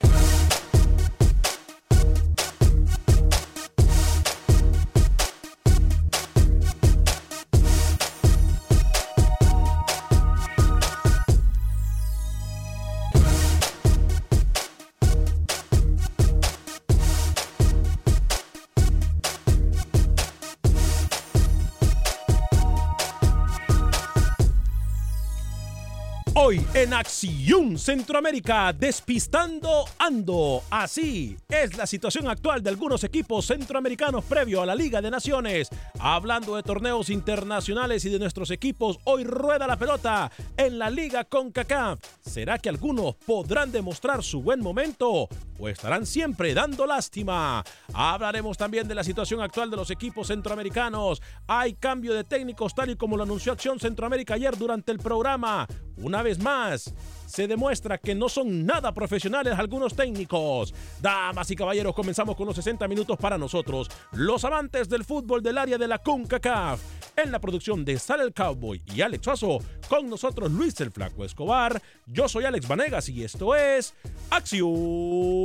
Bye. En Acción Centroamérica, despistando ando. Así es la situación actual de algunos equipos centroamericanos previo a la Liga de Naciones. Hablando de torneos internacionales y de nuestros equipos, hoy rueda la pelota en la Liga CONCACAF. ¿Será que algunos podrán demostrar su buen momento o estarán siempre dando lástima? Hablaremos también de la situación actual de los equipos centroamericanos. Hay cambio de técnicos tal y como lo anunció Acción Centroamérica ayer durante el programa. Una vez más, se demuestra que no son nada profesionales algunos técnicos. Damas y caballeros, comenzamos con los 60 minutos para nosotros, los amantes del fútbol del área de la CONCACAF. En la producción de Sal el Cowboy y Alex Suazo, con nosotros Luis el Flaco Escobar. Yo soy Alex Vanegas y esto es Acción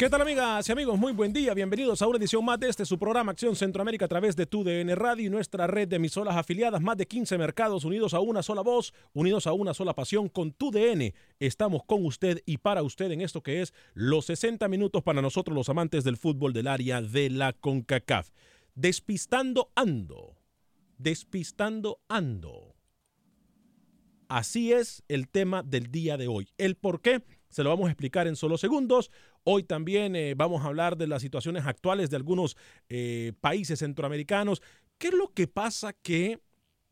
¿Qué tal amigas y amigos? Muy buen día. Bienvenidos a una edición más de este su programa Acción Centroamérica a través de TUDN Radio y nuestra red de emisoras afiliadas. Más de 15 mercados unidos a una sola voz, unidos a una sola pasión con TUDN. Estamos con usted y para usted en esto que es los 60 minutos para nosotros los amantes del fútbol del área de la CONCACAF. Despistando ando. Despistando ando. Así es el tema del día de hoy. El por qué se lo vamos a explicar en solo segundos. Hoy también eh, vamos a hablar de las situaciones actuales de algunos eh, países centroamericanos. ¿Qué es lo que pasa que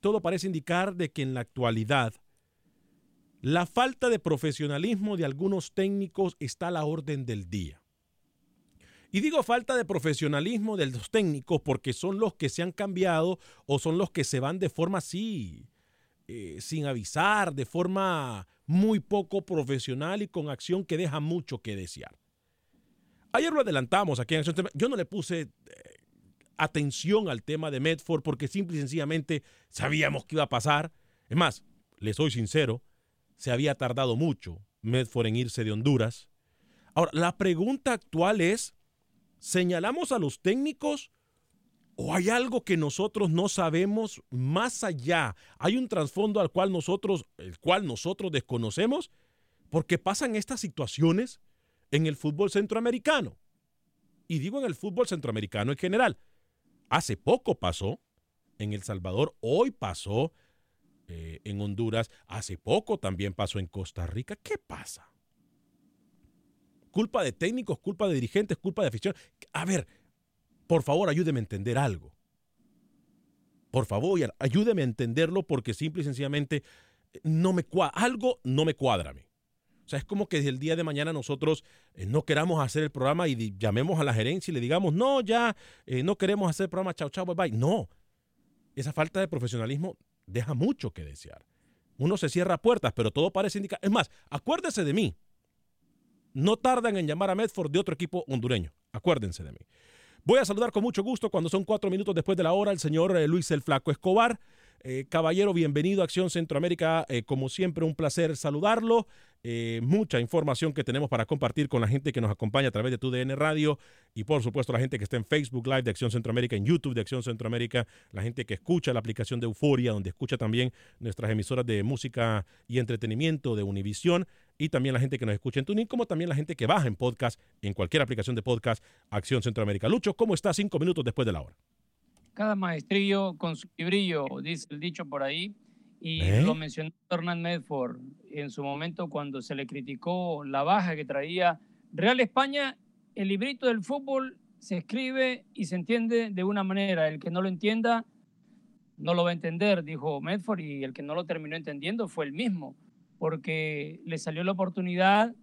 todo parece indicar de que en la actualidad la falta de profesionalismo de algunos técnicos está a la orden del día? Y digo falta de profesionalismo de los técnicos porque son los que se han cambiado o son los que se van de forma así, eh, sin avisar, de forma muy poco profesional y con acción que deja mucho que desear. Ayer lo adelantamos aquí en Yo no le puse eh, atención al tema de Medford porque simple y sencillamente sabíamos que iba a pasar. Es más, le soy sincero, se había tardado mucho Medford en irse de Honduras. Ahora, la pregunta actual es, ¿señalamos a los técnicos ¿O hay algo que nosotros no sabemos más allá? ¿Hay un trasfondo al cual nosotros, el cual nosotros desconocemos? Porque pasan estas situaciones en el fútbol centroamericano. Y digo en el fútbol centroamericano en general. Hace poco pasó en El Salvador, hoy pasó eh, en Honduras, hace poco también pasó en Costa Rica. ¿Qué pasa? culpa de técnicos, culpa de dirigentes, culpa de afición. A ver, por favor, ayúdeme a entender algo. Por favor, ayúdeme a entenderlo porque simple y sencillamente no me algo no me cuadra a mí. O sea, es como que el día de mañana nosotros eh, no queramos hacer el programa y llamemos a la gerencia y le digamos, no, ya eh, no queremos hacer el programa, chao, chao, bye, bye. No, esa falta de profesionalismo deja mucho que desear. Uno se cierra puertas, pero todo parece indicar. Es más, acuérdese de mí. No tardan en llamar a Medford de otro equipo hondureño. Acuérdense de mí. Voy a saludar con mucho gusto cuando son cuatro minutos después de la hora el señor eh, Luis el Flaco Escobar. Caballero, bienvenido a Acción Centroamérica. Como siempre, un placer saludarlo. Eh, mucha información que tenemos para compartir con la gente que nos acompaña a través de TUDN Radio y por supuesto la gente que está en Facebook Live de Acción Centroamérica, en YouTube de Acción Centroamérica, la gente que escucha la aplicación de Euforia, donde escucha también nuestras emisoras de música y entretenimiento de Univisión y también la gente que nos escucha en TuneIn, como también la gente que baja en podcast, en cualquier aplicación de podcast, Acción Centroamérica. Lucho, ¿cómo está cinco minutos después de la hora? Cada maestrillo con su brillo, dice el dicho por ahí. Y ¿Eh? lo mencionó Hernán Medford en su momento cuando se le criticó la baja que traía Real España. El librito del fútbol se escribe y se entiende de una manera. El que no lo entienda no lo va a entender, dijo Medford, y el que no lo terminó entendiendo fue el mismo, porque le salió la oportunidad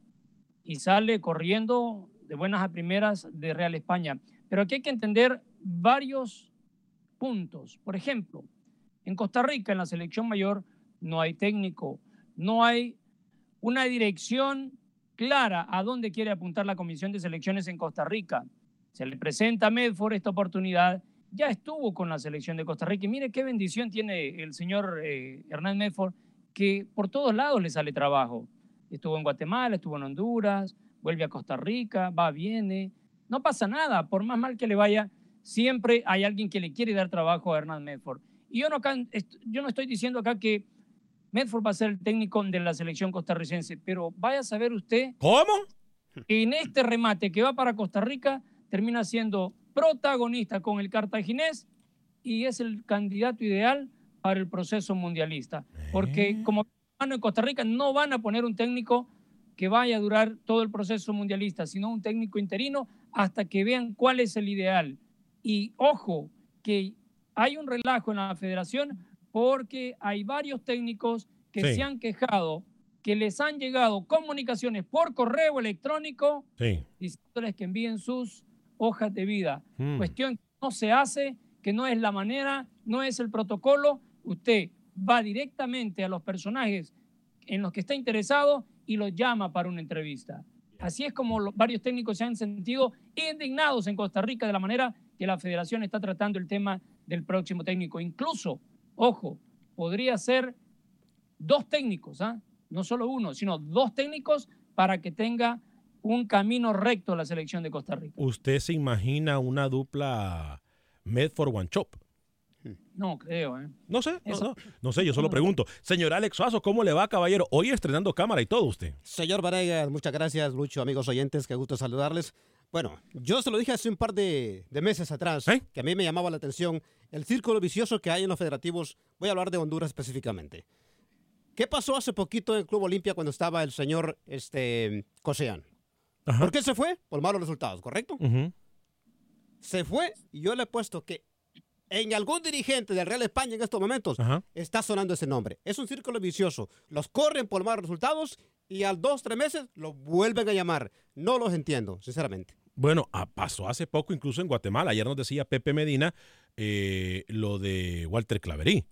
y sale corriendo de buenas a primeras de Real España. Pero aquí hay que entender varios puntos. Por ejemplo, en Costa Rica, en la selección mayor, no hay técnico, no hay una dirección clara a dónde quiere apuntar la Comisión de Selecciones en Costa Rica. Se le presenta a Medford esta oportunidad, ya estuvo con la selección de Costa Rica y mire qué bendición tiene el señor eh, Hernán Medford, que por todos lados le sale trabajo. Estuvo en Guatemala, estuvo en Honduras, vuelve a Costa Rica, va, viene. No pasa nada, por más mal que le vaya, siempre hay alguien que le quiere dar trabajo a Hernán Medford. Yo no, yo no estoy diciendo acá que Medford va a ser el técnico de la selección costarricense, pero vaya a saber usted. ¿Cómo? En este remate que va para Costa Rica, termina siendo protagonista con el cartaginés y es el candidato ideal para el proceso mundialista. Porque eh. como en Costa Rica no van a poner un técnico que vaya a durar todo el proceso mundialista, sino un técnico interino hasta que vean cuál es el ideal. Y ojo, que hay un relajo en la federación porque hay varios técnicos que se han quejado que les han llegado comunicaciones por correo electrónico diciéndoles que envíen sus hojas de vida. Hmm. Cuestión que no se hace, que no es la manera, no es el protocolo. Usted va directamente a los personajes en los que está interesado y los llama para una entrevista. Así es como varios técnicos se han sentido indignados en Costa Rica de la manera que la federación está tratando el tema del próximo técnico. Incluso, ojo, podría ser dos técnicos, ¿ah? no solo uno, sino dos técnicos para que tenga un camino recto la selección de Costa Rica. ¿Usted se imagina una dupla Medford One Chop? No creo, ¿eh? No sé, no, sé, yo solo pregunto. Señor Alex Suazo, ¿cómo le va, caballero? Hoy estrenando cámara y todo usted. Señor Varegas, muchas gracias, Lucho, amigos oyentes, qué gusto saludarles. Bueno, yo se lo dije hace un par de, meses atrás, ¿Eh? que a mí me llamaba la atención el círculo vicioso que hay en los federativos. Voy a hablar de Honduras específicamente. ¿Qué pasó hace poquito en el Club Olimpia cuando estaba el señor este, Cosean? ¿Por qué se fue? Por malos resultados, ¿correcto? Se fue y yo le he puesto que en algún dirigente del Real España en estos momentos está sonando ese nombre. Es un círculo vicioso. Los corren por malos resultados y al dos, tres meses los vuelven a llamar. No los entiendo, sinceramente. Bueno, ah, pasó hace poco incluso en Guatemala. Ayer nos decía Pepe Medina eh, lo de Walter Claverí.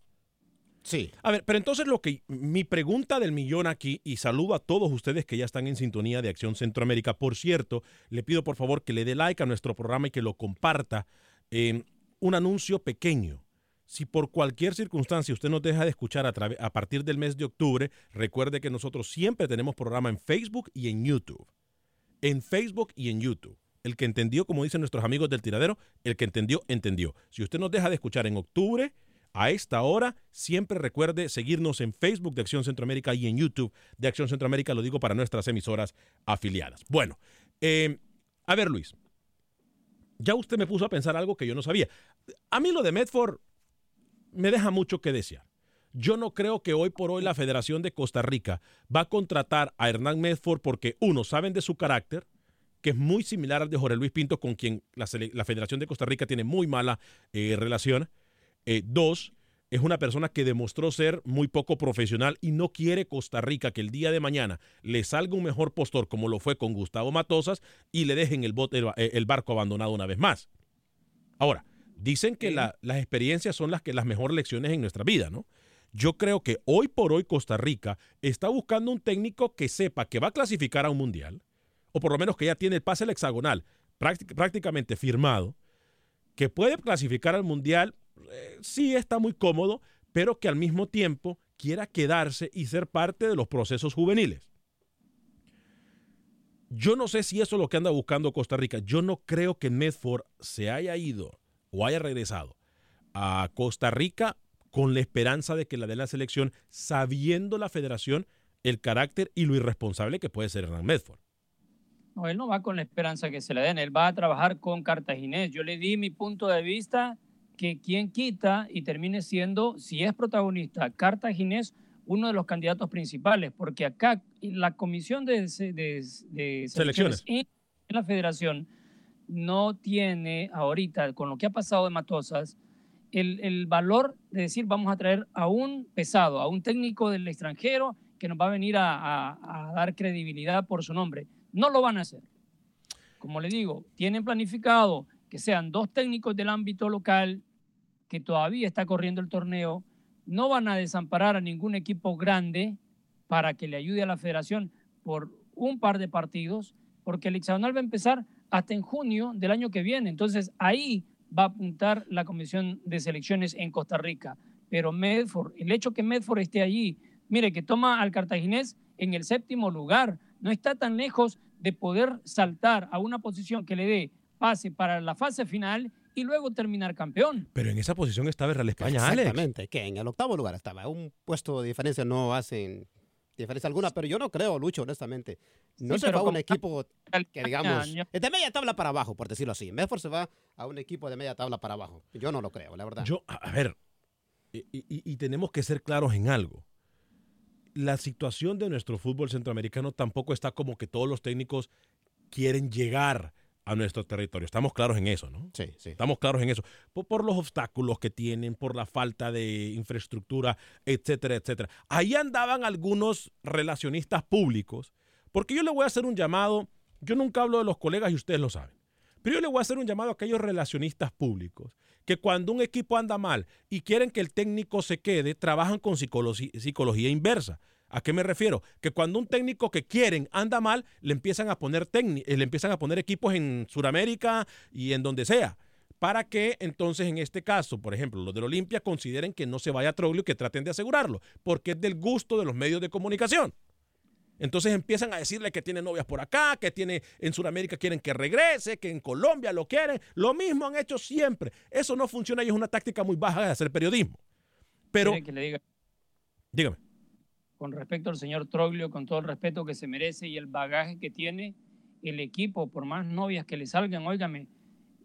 Sí. A ver, pero entonces lo que mi pregunta del millón aquí, y saludo a todos ustedes que ya están en sintonía de Acción Centroamérica. Por cierto, le pido por favor que le dé like a nuestro programa y que lo comparta. Eh, un anuncio pequeño. Si por cualquier circunstancia usted nos deja de escuchar a, partir del mes de octubre, recuerde que nosotros siempre tenemos programa en Facebook y en YouTube. En Facebook y en YouTube. El que entendió, como dicen nuestros amigos del tiradero, el que entendió, entendió. Si usted nos deja de escuchar en octubre, a esta hora, siempre recuerde seguirnos en Facebook de Acción Centroamérica y en YouTube de Acción Centroamérica, lo digo para nuestras emisoras afiliadas. Bueno, eh, a ver Luis, ya usted me puso a pensar algo que yo no sabía. A mí lo de Medford me deja mucho que desear. Yo no creo que hoy por hoy la Federación de Costa Rica va a contratar a Hernán Medford porque, uno, saben de su carácter, que es muy similar al de Jorge Luis Pinto, con quien la, Federación de Costa Rica tiene muy mala eh, relación. Eh, dos, es una persona que demostró ser muy poco profesional y no quiere Costa Rica que el día de mañana le salga un mejor postor como lo fue con Gustavo Matosas y le dejen el, el barco abandonado una vez más. Ahora, dicen que las experiencias son las que las mejores lecciones en nuestra vida, ¿no? Yo creo que hoy por hoy Costa Rica está buscando un técnico que sepa que va a clasificar a un mundial, o por lo menos que ya tiene el pase al hexagonal prácticamente firmado, que puede clasificar al mundial, eh, sí está muy cómodo, pero que al mismo tiempo quiera quedarse y ser parte de los procesos juveniles. Yo no sé si eso es lo que anda buscando Costa Rica. Yo no creo que Medford se haya ido o haya regresado a Costa Rica con la esperanza de que la de la selección, sabiendo la federación el carácter y lo irresponsable que puede ser Hernán Medford. No, él no va con la esperanza que se le den, él va a trabajar con Cartaginés. Yo le di mi punto de vista que quien quita y termine siendo, si es protagonista, Cartaginés, uno de los candidatos principales, porque acá la comisión de, de, selecciones en la federación no tiene ahorita, con lo que ha pasado de Matosas, el, valor de decir vamos a traer a un pesado, a un técnico del extranjero que nos va a venir a, dar credibilidad por su nombre. No lo van a hacer. Como le digo, tienen planificado que sean dos técnicos del ámbito local que todavía está corriendo el torneo. No van a desamparar a ningún equipo grande para que le ayude a la federación por un par de partidos, porque el hexagonal va a empezar hasta en junio del año que viene. Entonces ahí va a apuntar la Comisión de Selecciones en Costa Rica. Pero Medford, el hecho que Medford esté allí, mire, que toma al cartaginés en el séptimo lugar, no está tan lejos de poder saltar a una posición que le dé pase para la fase final y luego terminar campeón. Pero en esa posición estaba el Real España, Exactamente, que en el octavo lugar estaba. Un puesto de diferencia no hacen diferencia alguna, pero yo no creo, Lucho, honestamente. No se va a un equipo que, digamos, es de media tabla para abajo, por decirlo así. Medford se va a un equipo de media tabla para abajo. Yo no lo creo, la verdad. Yo, a ver, y, tenemos que ser claros en algo. La situación de nuestro fútbol centroamericano tampoco está como que todos los técnicos quieren llegar a nuestro territorio. Estamos claros en eso, ¿no? Sí, sí. Estamos claros en eso. Por, los obstáculos que tienen, por la falta de infraestructura, etcétera, etcétera. Ahí andaban algunos relacionistas públicos, porque yo le voy a hacer un llamado, yo nunca hablo de los colegas y ustedes lo saben, pero yo le voy a hacer un llamado a aquellos relacionistas públicos que cuando un equipo anda mal y quieren que el técnico se quede, trabajan con psicología inversa. ¿A qué me refiero? Que cuando un técnico que quieren anda mal, le empiezan a poner, eh, le empiezan a poner equipos en Sudamérica y en donde sea. Para que entonces en este caso, por ejemplo, los del Olimpia consideren que no se vaya a Troglio y que traten de asegurarlo, porque es del gusto de los medios de comunicación. Entonces empiezan a decirle que tiene novias por acá, que tiene en Sudamérica quieren que regrese, que en Colombia lo quieren. Lo mismo han hecho siempre. Eso no funciona y es una táctica muy baja de hacer periodismo. Pero. Que le diga? Dígame con respecto al señor Troglio, con todo el respeto que se merece y el bagaje que tiene el equipo, por más novias que le salgan, óigame,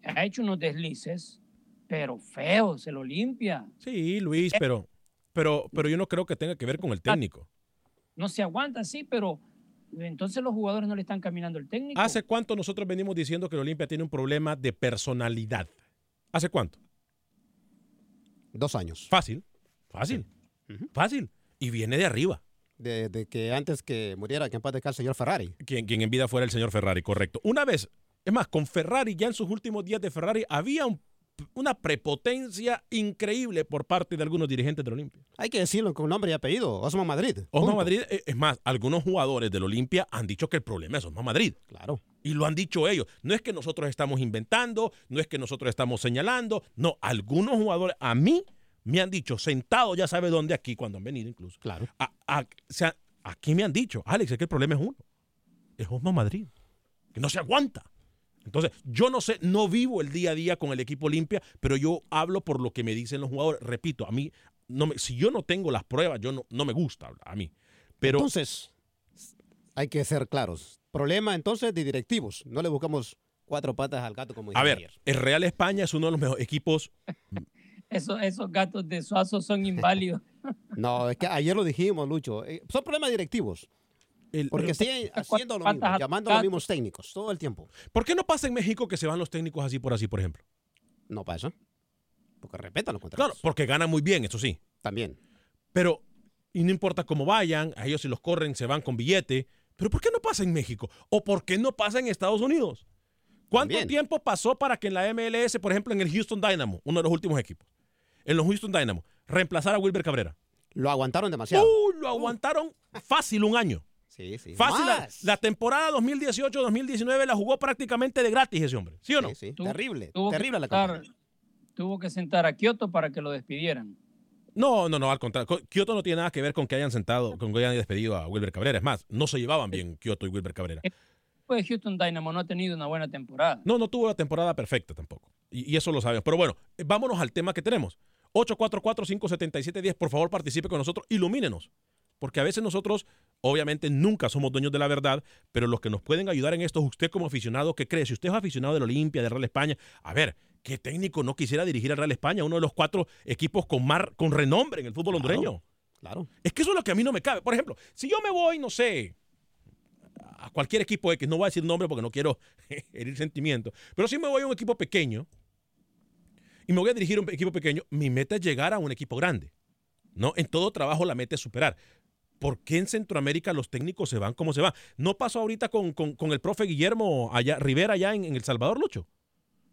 ha hecho unos deslices, pero feos, se lo limpia. Sí, Luis, pero, pero, pero yo no creo que tenga que ver con el técnico. No se aguanta, sí, pero entonces los jugadores no le están caminando el técnico. ¿Hace cuánto nosotros venimos diciendo que el Olimpia tiene un problema de personalidad? ¿Hace cuánto? Dos años. Fácil, fácil, fácil. Y viene de arriba de, que antes que muriera, que en paz el señor Ferrari. Quien, quien en vida fuera el señor Ferrari, correcto. Una vez, es más, con Ferrari, ya en sus últimos días de Ferrari, había una prepotencia increíble por parte de algunos dirigentes del Olimpia. Hay que decirlo con nombre y apellido, Osma Madrid. Osma Madrid, eh, es más, algunos jugadores del Olimpia han dicho que el problema es Osma Madrid. Claro. Y lo han dicho ellos. No es que nosotros estamos inventando, no es que nosotros estamos señalando, no, algunos jugadores, a mí me han dicho, sentado ya sabe dónde aquí, cuando han venido incluso. Claro. o sea, aquí me han dicho, Alex, es que el problema es uno. Es Osma Madrid, que no se aguanta. Entonces, yo no sé, no vivo el día a día con el equipo limpia, pero yo hablo por lo que me dicen los jugadores. Repito, a mí, no me, si yo no tengo las pruebas, yo no, no me gusta a mí. Pero, entonces, hay que ser claros. Problema entonces de directivos. No le buscamos cuatro patas al gato como A ver, el Real España es uno de los mejores equipos esos, esos gatos de Suazo son inválidos. No, es que ayer lo dijimos, Lucho. Eh, son problemas directivos. Porque siguen haciendo lo mismo, llamando a los mismos técnicos todo el tiempo. ¿Por qué no pasa en México que se van los técnicos así por así, por ejemplo? No pasa. Porque respetan los contratos. Claro, porque ganan muy bien, eso sí. También. Pero, y no importa cómo vayan, a ellos si los corren se van con billete. Pero ¿por qué no pasa en México? ¿O por qué no pasa en Estados Unidos? ¿Cuánto tiempo pasó para que en la MLS, por ejemplo, en el Houston Dynamo, uno de los últimos equipos, en los Houston Dynamo, reemplazara a Wilber Cabrera? Lo aguantaron demasiado. Uh, lo aguantaron fácil un año. Sí, sí. Fácil. La, temporada 2018-2019 la jugó prácticamente de gratis ese hombre. ¿Sí o no? Sí, Terrible. terrible la cosa. Tuvo que sentar a Kioto para que lo despidieran. No, no, no, al contrario. Kioto no tiene nada que ver con que hayan sentado, con que hayan despedido a Wilber Cabrera. Es más, no se llevaban bien Kioto y Wilber Cabrera. Pues Houston Dynamo no ha tenido una buena temporada. No, no tuvo la temporada perfecta tampoco. Y, eso lo sabemos. Pero bueno, eh, vámonos al tema que tenemos. 844-577-10, por favor participe con nosotros, ilumínenos. Porque a veces nosotros, obviamente, nunca somos dueños de la verdad, pero los que nos pueden ayudar en esto es usted como aficionado, ¿qué cree? Si usted es aficionado del Olimpia, de Real España, a ver, ¿qué técnico no quisiera dirigir al Real España, uno de los cuatro equipos con, mar, con renombre en el fútbol hondureño? Claro. Es que eso es lo que a mí no me cabe. Por ejemplo, si yo me voy, no sé, a cualquier equipo X, no voy a decir nombre porque no quiero herir sentimientos, pero si me voy a un equipo pequeño y me voy a dirigir a un equipo pequeño, mi meta es llegar a un equipo grande. ¿no? En todo trabajo la meta es superar. ¿Por qué en Centroamérica los técnicos se van como se van? ¿No pasó ahorita con, el profe Guillermo allá, Rivera allá en, El Salvador, Lucho?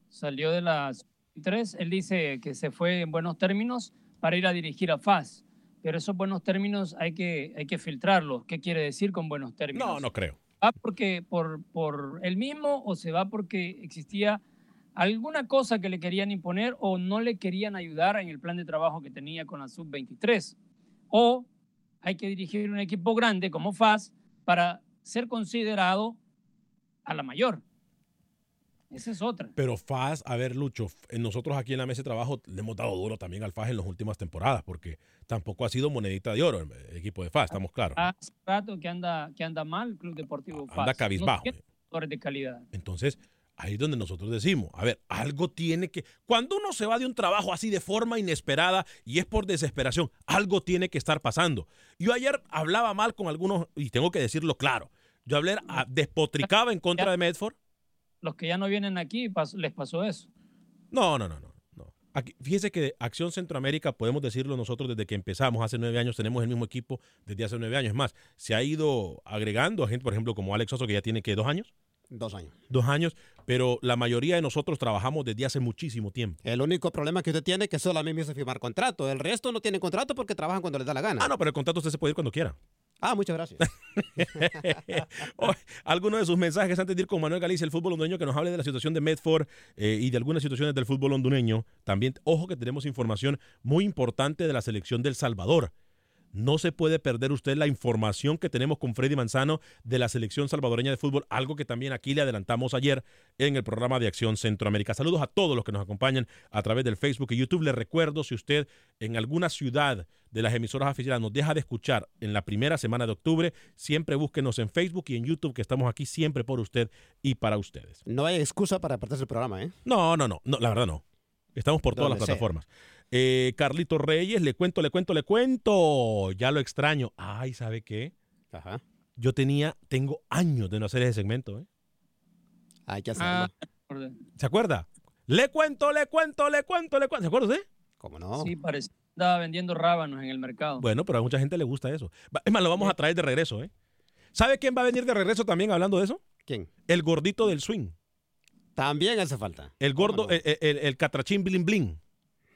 Salió de las tres, él dice que se fue en buenos términos para ir a dirigir a FAS pero esos buenos términos hay que, hay que filtrarlos. ¿Qué quiere decir con buenos términos? No, no creo. ¿Va porque por, por él mismo o se va porque existía alguna cosa que le querían imponer o no le querían ayudar en el plan de trabajo que tenía con la sub-23? O hay que dirigir un equipo grande como FAS para ser considerado a la mayor. Esa es otra. Pero FAS, a ver, Lucho, nosotros aquí en la mesa de trabajo le hemos dado duro también al FAS en las últimas temporadas, porque tampoco ha sido monedita de oro el equipo de FAS, estamos claros. Hace rato que anda, que anda mal el Club Deportivo FAS. Anda cabizbajo. No de calidad. Entonces, ahí es donde nosotros decimos, a ver, algo tiene que, cuando uno se va de un trabajo así de forma inesperada y es por desesperación, algo tiene que estar pasando. Yo ayer hablaba mal con algunos, y tengo que decirlo claro, yo hablé, despotricaba en contra de Medford los que ya no vienen aquí les pasó eso. No, no, no, no. Aquí, fíjese que Acción Centroamérica, podemos decirlo nosotros desde que empezamos, hace nueve años, tenemos el mismo equipo desde hace nueve años. Es más, se ha ido agregando a gente, por ejemplo, como Alex Oso, que ya tiene que dos años. Dos años. Dos años, pero la mayoría de nosotros trabajamos desde hace muchísimo tiempo. El único problema que usted tiene es que solamente a firmar contrato. El resto no tiene contrato porque trabajan cuando les da la gana. Ah, no, pero el contrato usted se puede ir cuando quiera. Ah, muchas gracias. Algunos de sus mensajes antes de ir con Manuel Galicia, el fútbol hondureño, que nos hable de la situación de Medford eh, y de algunas situaciones del fútbol hondureño. También, ojo que tenemos información muy importante de la selección del Salvador. No se puede perder usted la información que tenemos con Freddy Manzano de la selección salvadoreña de fútbol, algo que también aquí le adelantamos ayer en el programa de Acción Centroamérica. Saludos a todos los que nos acompañan a través del Facebook y YouTube. Les recuerdo, si usted en alguna ciudad de las emisoras oficiales nos deja de escuchar en la primera semana de octubre, siempre búsquenos en Facebook y en YouTube, que estamos aquí siempre por usted y para ustedes. No hay excusa para perderse el programa, ¿eh? No, no, no, no la verdad no. Estamos por todas las plataformas. Eh, Carlito Reyes, le cuento, le cuento, le cuento. Ya lo extraño. Ay, ¿sabe qué? Ajá. Yo tenía, tengo años de no hacer ese segmento, ¿eh? Ay, ya ah, ¿Se acuerda? Le cuento, le cuento, le cuento, le cuento. ¿Se acuerda usted? ¿Cómo no? Sí, parece estaba vendiendo rábanos en el mercado. Bueno, pero a mucha gente le gusta eso. Es más, lo vamos a traer de regreso, ¿eh? ¿Sabe quién va a venir de regreso también hablando de eso? ¿Quién? El gordito del swing. También hace falta. El gordo, el, el, catrachín bling bling.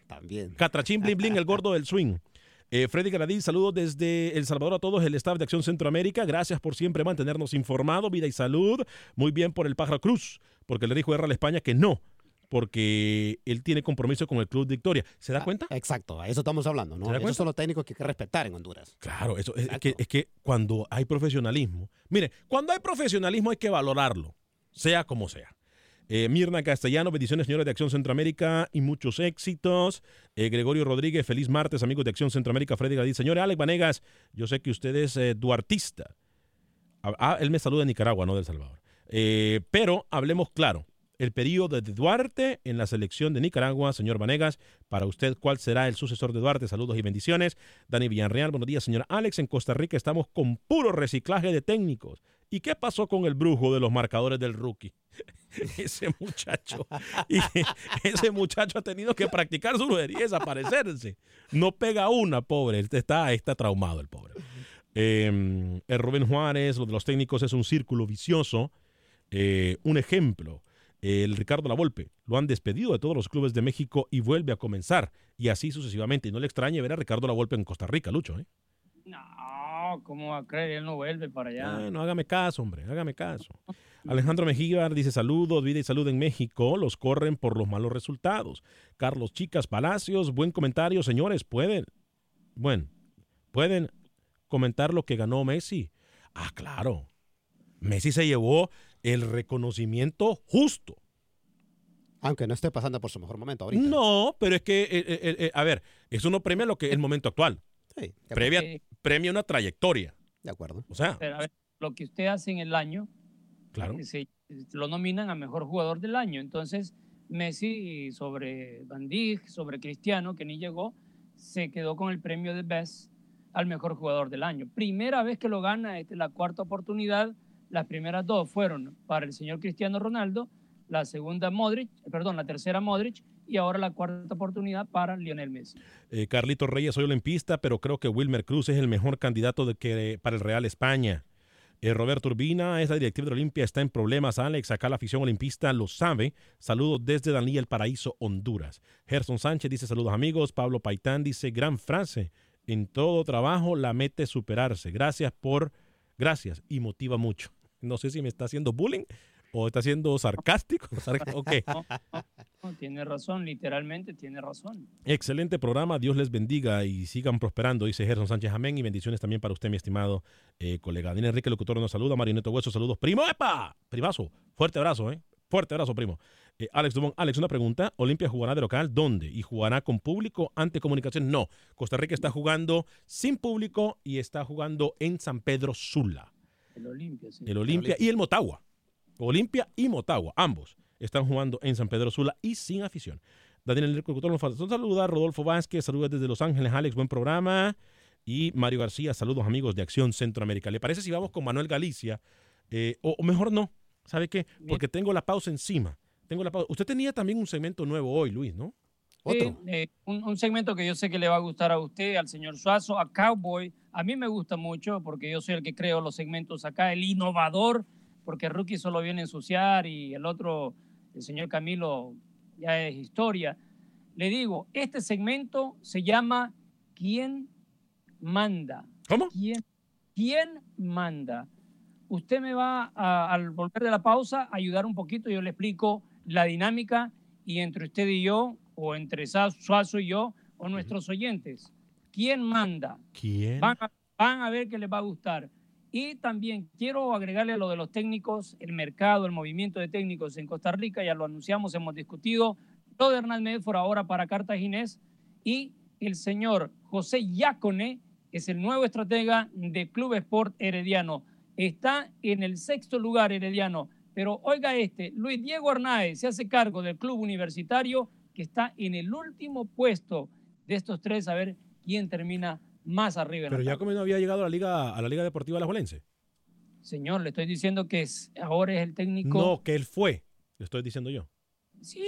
También. Catrachín Bling Bling, el gordo del swing. Eh, Freddy Gradín, saludos desde El Salvador a todos, el staff de Acción Centroamérica. Gracias por siempre mantenernos informados, vida y salud. Muy bien por el Pájaro Cruz, porque le dijo R a la España que no, porque él tiene compromiso con el Club Victoria. ¿Se da ah, cuenta? Exacto, a eso estamos hablando, ¿no? Esos son los técnicos que hay que respetar en Honduras. Claro, eso es que, es que cuando hay profesionalismo, mire, cuando hay profesionalismo hay que valorarlo, sea como sea. Eh, Mirna Castellano, bendiciones señores de Acción Centroamérica y muchos éxitos. Eh, Gregorio Rodríguez, feliz martes amigos de Acción Centroamérica. Freddy Gadí, señor Alex Vanegas, yo sé que usted es eh, duartista. Ah, ah, él me saluda de Nicaragua, no de Salvador. pero hablemos claro. el periodo de Duarte en la selección de Nicaragua. Señor Vanegas, para usted, ¿cuál será el sucesor de Duarte? Saludos y bendiciones. Dani Villarreal, buenos días, señor Alex. En Costa Rica estamos con puro reciclaje de técnicos. ¿Y qué pasó con el brujo de los marcadores del rookie? ese muchacho, y ese muchacho ha tenido que practicar su brujería y desaparecerse. No pega una, pobre. Está, está traumado el pobre. Eh, el Rubén Juárez, lo de los técnicos es un círculo vicioso. Eh, un ejemplo, el Ricardo Lavolpe, lo han despedido de todos los clubes de México y vuelve a comenzar. Y así sucesivamente. Y no le extrañe ver a Ricardo Lavolpe en Costa Rica, Lucho. ¿eh? No, ¿cómo va a creer? Él no vuelve para allá. no, hágame caso, hombre, hágame caso. Alejandro Mejía dice saludos, vida y salud en México, los corren por los malos resultados. Carlos Chicas Palacios, buen comentario, señores, pueden, bueno, pueden comentar lo que ganó Messi. Ah, claro, Messi se llevó el reconocimiento justo. Aunque no esté pasando por su mejor momento ahorita. No, pero es que, eh, eh, eh, a ver, eso no premia lo que el momento actual. Sí. Previa, premia una trayectoria. De acuerdo. O sea. Pero a ver, lo que usted hace en el año, claro. Se, lo nominan a mejor jugador del año. Entonces, Messi sobre Van Dijk, sobre Cristiano, que ni llegó, se quedó con el premio de Best al mejor jugador del año. Primera vez que lo gana, esta es la cuarta oportunidad las primeras dos fueron para el señor Cristiano Ronaldo, la segunda Modric, perdón, la tercera Modric y ahora la cuarta oportunidad para Lionel Messi. Eh, Carlito Reyes, soy olimpista, pero creo que Wilmer Cruz es el mejor candidato de que, para el Real España. Eh, Roberto Urbina, esa directiva de Olimpia está en problemas. Alex, acá la afición olimpista lo sabe. Saludos desde Daniel Paraíso, Honduras. Gerson Sánchez dice saludos amigos. Pablo Paitán dice gran frase. En todo trabajo la mete superarse. Gracias por, gracias y motiva mucho. No sé si me está haciendo bullying o está siendo sarcástico. Okay. No, tiene razón, literalmente tiene razón. Excelente programa, Dios les bendiga y sigan prosperando, dice Gerson Sánchez Amén y bendiciones también para usted, mi estimado eh, colega. Dina Enrique Locutor nos saluda, Marioneto Hueso, saludos. Primo, ¡epa! Primazo, fuerte abrazo, ¿eh? Fuerte abrazo, primo. Eh, Alex Dumont, Alex, una pregunta. ¿Olimpia jugará de local? ¿Dónde? ¿Y jugará con público ante comunicación? No. Costa Rica está jugando sin público y está jugando en San Pedro Sula. El Olimpia, sí. El Olimpia y el Motagua. Olimpia y Motagua, ambos están jugando en San Pedro Sula y sin afición. Daniel Enrique nos falta saludar. Rodolfo Vázquez, saludos desde Los Ángeles. Alex, buen programa. Y Mario García, saludos amigos de Acción Centroamérica. ¿Le parece si vamos con Manuel Galicia? Eh, o, mejor no, ¿sabe qué? Porque tengo la pausa encima. Tengo la pausa. Usted tenía también un segmento nuevo hoy, Luis, ¿no? Otro. Eh, un, un, segmento que yo sé que le va a gustar a usted, al señor Suazo, a Cowboy, a mí me gusta mucho porque yo soy el que creo los segmentos acá, el innovador, porque Rookie solo viene a ensuciar y el otro, el señor Camilo, ya es historia. Le digo, este segmento se llama ¿Quién manda? ¿Cómo? ¿Quién, quién manda? Usted me va, a, al volver de la pausa, a ayudar un poquito, yo le explico la dinámica y entre usted y yo, o entre Suazo y yo, o nuestros oyentes. ¿Quién manda? ¿Quién? Van a, ver que les va a gustar. Y también quiero agregarle lo de los técnicos, el mercado, el movimiento de técnicos en Costa Rica, ya lo anunciamos, hemos discutido. Lo de Hernán Medford ahora para Cartaginés y el señor José Yacone es el nuevo estratega de Club Sport Herediano. Está en el sexto lugar Herediano, pero oiga este, Luis Diego Arnaez se hace cargo del club universitario que está en el último puesto de estos tres. A ver quién termina más arriba. Pero ya como no había llegado a la Liga, a la Liga Deportiva Alajuelense. Señor, le estoy diciendo que ahora es el técnico. No, que él fue, le estoy diciendo yo. Sí,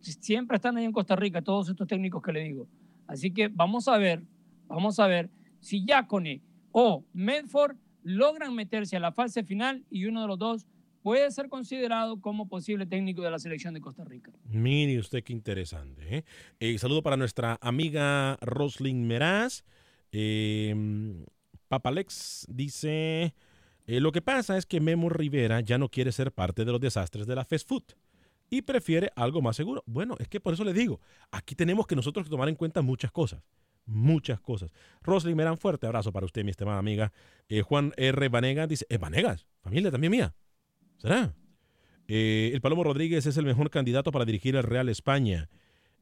siempre están ahí en Costa Rica todos estos técnicos que le digo. Así que vamos a ver, vamos a ver si Yacone o Medford logran meterse a la fase final y uno de los dos puede ser considerado como posible técnico de la selección de Costa Rica. Mire usted qué interesante. ¿eh? eh saludo para nuestra amiga Roslyn Meraz. Eh, Papalex dice, eh, lo que pasa es que Memo Rivera ya no quiere ser parte de los desastres de la fast food y prefiere algo más seguro. Bueno, es que por eso le digo, aquí tenemos que nosotros tomar en cuenta muchas cosas. Muchas cosas. Roslyn Meraz, fuerte abrazo para usted, mi estimada amiga. Juan R. Vanegas dice, ¿es Vanegas? Familia también mía. ¿Será? Eh, el Palomo Rodríguez es el mejor candidato para dirigir el Real España.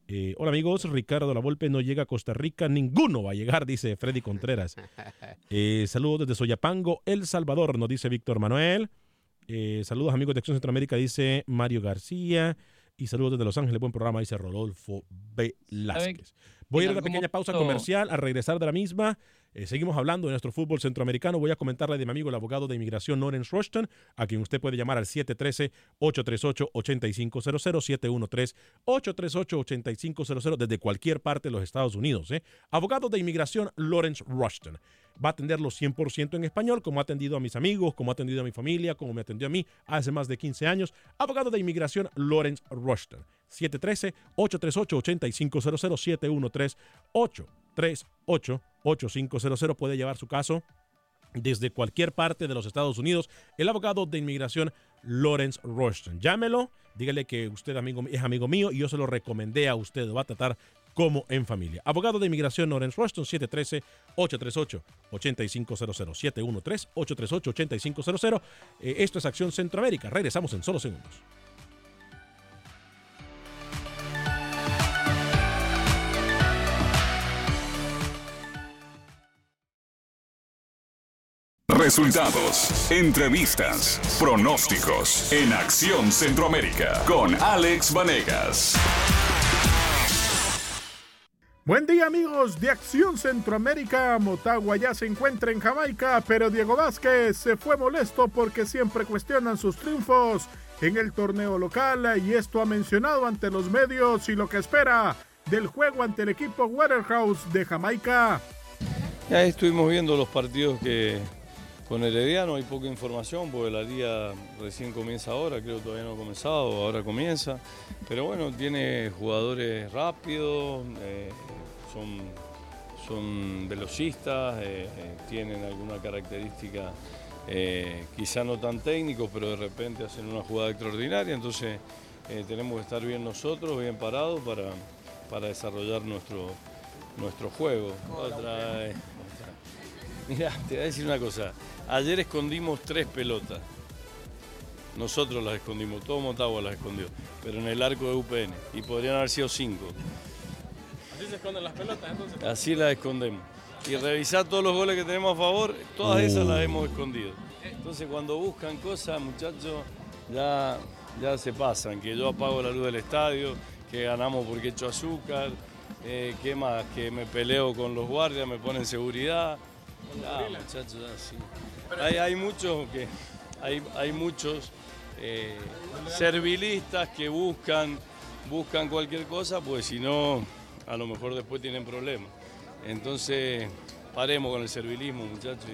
Eh, hola amigos, Ricardo La Volpe no llega a Costa Rica, ninguno va a llegar, dice Freddy Contreras. Eh, saludos desde Soyapango, El Salvador, nos dice Víctor Manuel. Saludos amigos de Acción Centroamérica, dice Mario García. Y saludos desde Los Ángeles, buen programa, dice Rodolfo Velázquez. Voy a ir a una pequeña pausa comercial, a regresar de la misma. Eh, seguimos hablando de nuestro fútbol centroamericano. Voy a comentarle de mi amigo el abogado de inmigración Lawrence Rushton, a quien usted puede llamar al 713-838-8500, 713-838-8500 desde cualquier parte de los Estados Unidos. ¿eh? Abogado de inmigración Lawrence Rushton. Va a atenderlo 100% en español, como ha atendido a mis amigos, como ha atendido a mi familia, como me atendió a mí hace más de 15 años. Abogado de inmigración Lawrence Rushton. 713-838-8500, 713-838-8500. Puede llevar su caso desde cualquier parte de los Estados Unidos. El abogado de inmigración Lawrence Rushton. Llámelo, dígale que usted amigo, es amigo mío y yo se lo recomendé a usted. va a tratar como en familia. Abogado de inmigración Lawrence Rushton, 713-838-8500. 713-838-8500. Eh, esto es Acción Centroamérica. Regresamos en solo segundos. Resultados, entrevistas, pronósticos en Acción Centroamérica con Alex Vanegas. Buen día amigos de Acción Centroamérica. Motagua ya se encuentra en Jamaica, pero Diego Vázquez se fue molesto porque siempre cuestionan sus triunfos en el torneo local y esto ha mencionado ante los medios y lo que espera del juego ante el equipo Waterhouse de Jamaica. Ya estuvimos viendo los partidos que, con Herediano hay poca información porque la liga recién comienza ahora, creo que todavía no ha comenzado, ahora comienza. Pero bueno, tiene jugadores rápidos, eh, son, son velocistas, eh, eh, tienen alguna característica quizá no tan técnicos, pero de repente hacen una jugada extraordinaria. Entonces tenemos que estar bien nosotros, bien parados para, para desarrollar nuestro, nuestro juego. Mira, te voy a decir una cosa. Ayer escondimos tres pelotas. Nosotros las escondimos, todo Motagua las escondió, pero en el arco de UPN. Y podrían haber sido cinco. ¿Así se esconden las pelotas entonces? Así las escondemos. Y revisar todos los goles que tenemos a favor, todas esas las hemos escondido. Entonces cuando buscan cosas, muchachos, ya, ya se pasan. Que yo apago la luz del estadio, que ganamos porque he hecho azúcar, eh, ¿qué más? Que me peleo con los guardias, me ponen seguridad. Ya, muchachos, así. Hay, muchos que hay, hay muchos eh, servilistas que buscan, buscan cualquier cosa, pues si no, a lo mejor después tienen problemas. Entonces, paremos con el servilismo, muchachos.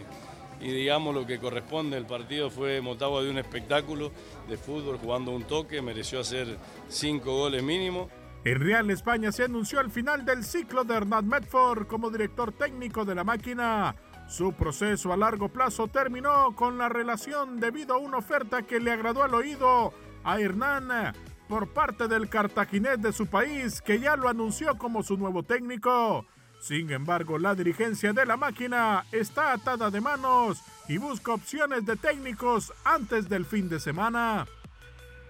Y, digamos lo que corresponde, el partido fue Motagua de un espectáculo de fútbol jugando un toque, mereció hacer cinco goles mínimo. En Real España se anunció el final del ciclo de Hernán Medford como director técnico de la máquina. Su proceso a largo plazo terminó con la relación debido a una oferta que le agradó al oído a Hernán por parte del cartaginés de su país, que ya lo anunció como su nuevo técnico. Sin embargo, la dirigencia de la máquina está atada de manos y busca opciones de técnicos antes del fin de semana.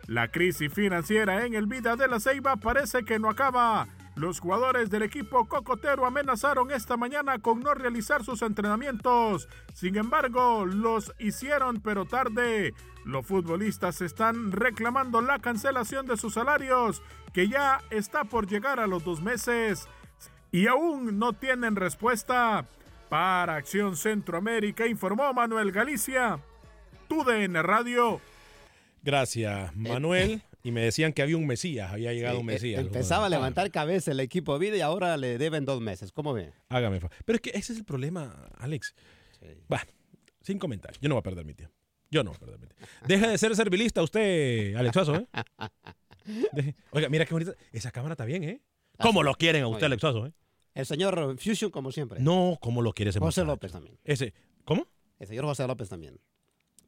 La crisis financiera en el Vida de la Ceiba parece que no acaba los jugadores del equipo cocotero amenazaron esta mañana con no realizar sus entrenamientos. Sin embargo, los hicieron pero tarde. Los futbolistas están reclamando la cancelación de sus salarios, que ya está por llegar a los dos meses. Y aún no tienen respuesta. Para Acción Centroamérica informó Manuel Galicia. TUDN Radio. Gracias, Manuel y me decían que había un Mesías, había llegado un e, Mesías. Empezaba a levantar cabeza el equipo vida y ahora le deben dos meses. ¿Cómo ve? Hágame. Pero es que ese es el problema, Alex. Va, sin comentarios. Yo no voy a perder mi tiempo. Yo no voy a perder mi tiempo. Deja de ser servilista usted, Alex Suazo, ¿eh? Oiga, mira qué bonita. Esa cámara está bien, ¿eh? ¿Cómo lo quieren a usted, Alex Suazo, eh? El señor Fusion, como siempre. No, ¿cómo lo quiere ese José López también. Ese, ¿Cómo? El señor José López también.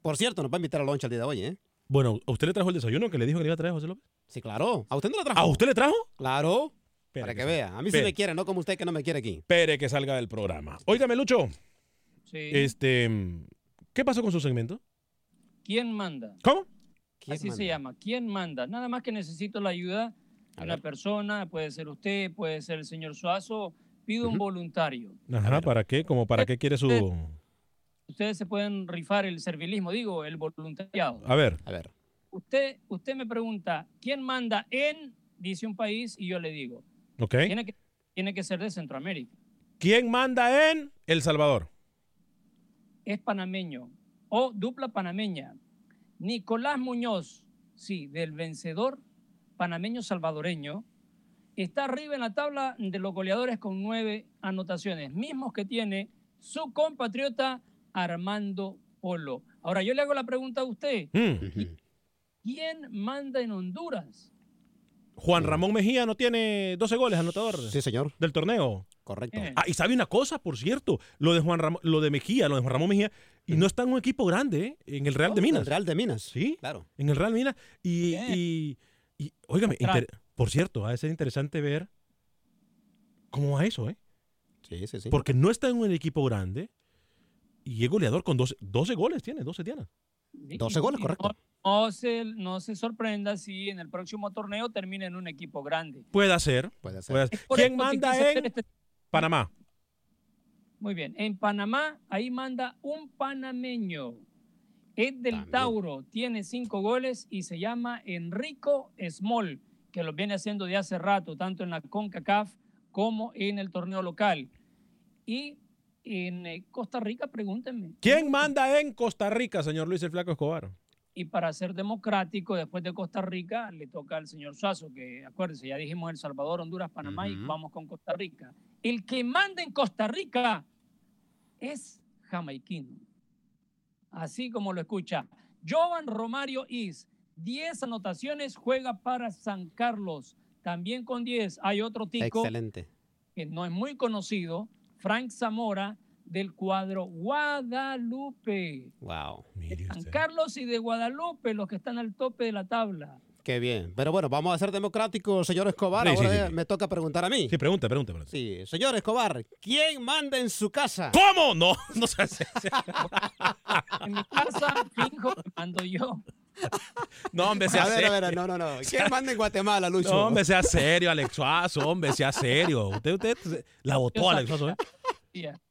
Por cierto, nos va a invitar a loncha el día de hoy, ¿eh? Bueno, ¿a usted le trajo el desayuno que le dijo que le iba a traer José López? Sí, claro. ¿A usted no le trajo? ¿A usted le trajo? Claro. para que, vea. A mí sí me quiere, no como usted que no me quiere aquí. Espere que salga del programa. Óigame, Lucho. Sí. Este, ¿Qué pasó con su segmento? ¿Quién manda? ¿Cómo? Así se llama. ¿Quién manda? Nada más que necesito la ayuda de una persona, puede ser usted, puede ser el señor Suazo. Pido un voluntario. Ajá, ¿para qué? ¿Cómo para qué quiere su...? Ustedes se pueden rifar el servilismo, digo, el voluntariado. A ver. A ver. Usted, usted me pregunta, ¿quién manda en, dice un país, y yo le digo, Ok. tiene que, tiene que ser de Centroamérica. ¿Quién manda en El Salvador? Es panameño o dupla panameña. Nicolás Muñoz, sí, del vencedor panameño salvadoreño, está arriba en la tabla de los goleadores con nueve anotaciones, mismos que tiene su compatriota Armando Polo. Ahora yo le hago la pregunta a usted, Mm. ¿quién manda en Honduras? Juan Ramón Mejía no tiene 12 goles anotador Sí, señor. del torneo. Correcto. Eh, Ah, y sabe una cosa, por cierto, lo de Juan Ramón, lo de Mejía, lo de Juan Ramón Mejía, y no está en un equipo grande, ¿eh? en el Real de Minas. El Real de Minas. Sí, Claro. en el Real Minas. Y, y, y, óigame, Crack. inter- por cierto, ha de ser interesante ver cómo va eso, ¿eh? Sí, sí, sí. Porque no está en un equipo grande y es goleador con 12, 12 goles, tiene 12 dianas. y- 12 y- goles, correcto. No, no se, no se sorprenda si en el próximo torneo termina en un equipo grande. Puede ser. Puede ser. puede ¿Quién manda en este- Panamá? Muy bien. En Panamá, ahí manda un panameño. Es del También. Tauro, tiene cinco goles y se llama Enrico Small, que lo viene haciendo de hace rato, tanto en la CONCACAF como en el torneo local. Y en eh, Costa Rica, pregúntenme. ¿Quién manda en Costa Rica, señor Luis el Flaco Escobar? Y para ser democrático, después de Costa Rica, le toca al señor Suazo, que acuérdense, ya dijimos El Salvador, Honduras, Panamá y vamos con Costa Rica. El que manda en Costa Rica es jamaiquino. Así como lo escucha. Jovan Romario Is, 10 anotaciones, juega para San Carlos. También con 10 hay otro tico Excelente. que no es muy conocido, Frank Zamora, del cuadro Guadalupe. Wow. Mire San usted. Carlos y de Guadalupe, los que están al tope de la tabla. Qué bien. Pero bueno, vamos a ser democráticos, señor Escobar. Sí, Ahora sí. me toca preguntar a mí. Sí, pregunta, pregunta. pregunta. Sí, señor Escobar, ¿quién manda en su casa? ¿Cómo? No, no se hace. En mi casa, fijo, mando yo. No, hombre, sea A ver, serio. a ver, no, no, no. ¿Quién manda en Guatemala, Lucho? No, hombre, sea serio, Alex Suazo, hombre, sea serio. Usted, usted la Yo votó, Alex Suazo, ¿eh?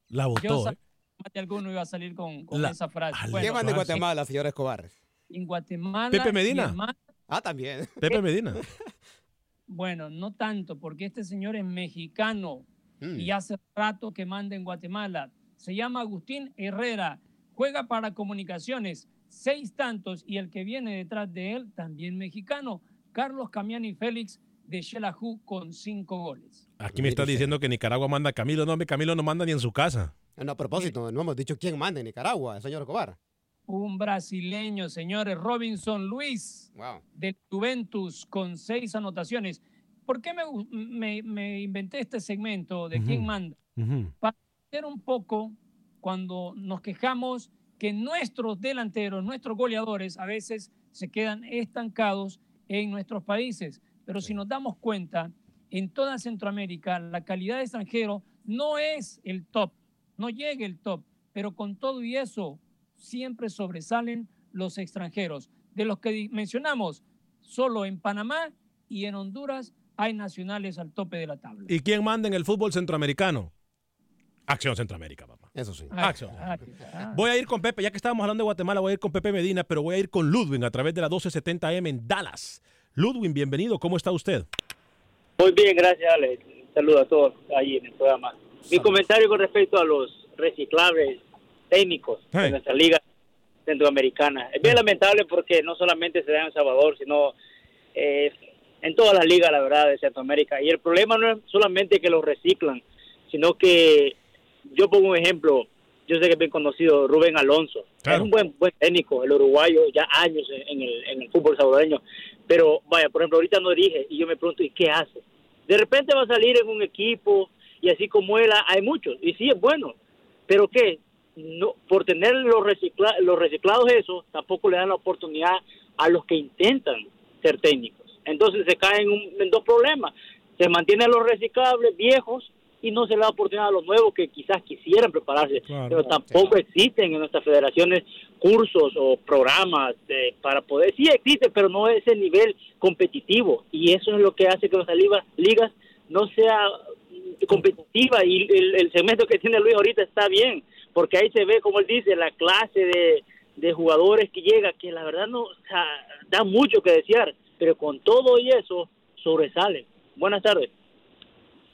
La Yo votó, sabía ¿eh? que alguno iba a salir con, con La- esa frase. Bueno, ¿Quién manda en. Guatemala, señor Escobar? en Guatemala. Pepe Medina. hermano- Ah, también. Pepe Medina. bueno, no tanto, porque este señor es mexicano Mm. y hace rato que manda en Guatemala. Se llama Agustín Herrera, juega para comunicaciones, seis tantos, y el que viene detrás de él, también mexicano, Carlos Camiani Félix de Xelajú con cinco goles. Aquí me está diciendo que Nicaragua manda a Camilo. No, Camilo no manda ni en su casa. No, a propósito, no hemos dicho quién manda en Nicaragua, señor Escobar. Un brasileño, señores, Robinson Luis Wow. del Juventus con seis anotaciones. ¿Por qué me, me- me inventé este segmento de quién manda? Para ver un poco cuando nos quejamos que nuestros delanteros, nuestros goleadores a veces se quedan estancados en nuestros países. Pero si nos damos cuenta, en toda Centroamérica la calidad de extranjero no es el top, no llega el top, pero con todo y eso siempre sobresalen los extranjeros. De los que mencionamos, solo en Panamá y en Honduras hay nacionales al tope de la tabla. ¿Y quién manda en el fútbol centroamericano? Acción Centroamérica, papá. Eso sí. Acción. Voy a ir con Pepe, ya que estábamos hablando de Guatemala, voy a ir con Pepe Medina, pero voy a ir con Ludwig a través de la 1270M en Dallas. Ludwig, bienvenido, ¿cómo está usted? Muy bien, gracias, Alex. Un saludo a todos ahí en el programa. Mi comentario con respecto a los reciclables técnicos de Hey. nuestra liga centroamericana. Es bien lamentable porque no solamente se da en El Salvador, sino eh, en todas las ligas, la verdad, de Centroamérica. Y el problema no es solamente que los reciclan, sino que yo pongo un ejemplo, yo sé que es bien conocido, Rubén Alonso. Claro. Es un buen, buen técnico, el uruguayo, ya años en, el, en el fútbol salvadoreño. Pero vaya, por ejemplo, ahorita no dirige y yo me pregunto, ¿y qué hace? De repente va a salir en un equipo y así como él hay muchos, y sí es bueno, pero ¿qué? No, por tener los, recicla, los reciclados eso, tampoco le dan la oportunidad a los que intentan ser técnicos. Entonces se caen en, un- en dos problemas. Se mantienen los reciclables viejos y no se le da oportunidad a los nuevos que quizás quisieran prepararse, Claro. pero tampoco existen en nuestras federaciones cursos o programas eh, para poder, sí existe, pero no es el nivel competitivo y eso es lo que hace que nuestras ligas, ligas no sea mm, competitiva y el, el segmento que tiene Luis ahorita está bien, porque ahí se ve, como él dice, la clase de, de jugadores que llega, que la verdad no da mucho que desear, pero con todo y eso sobresale. Buenas tardes.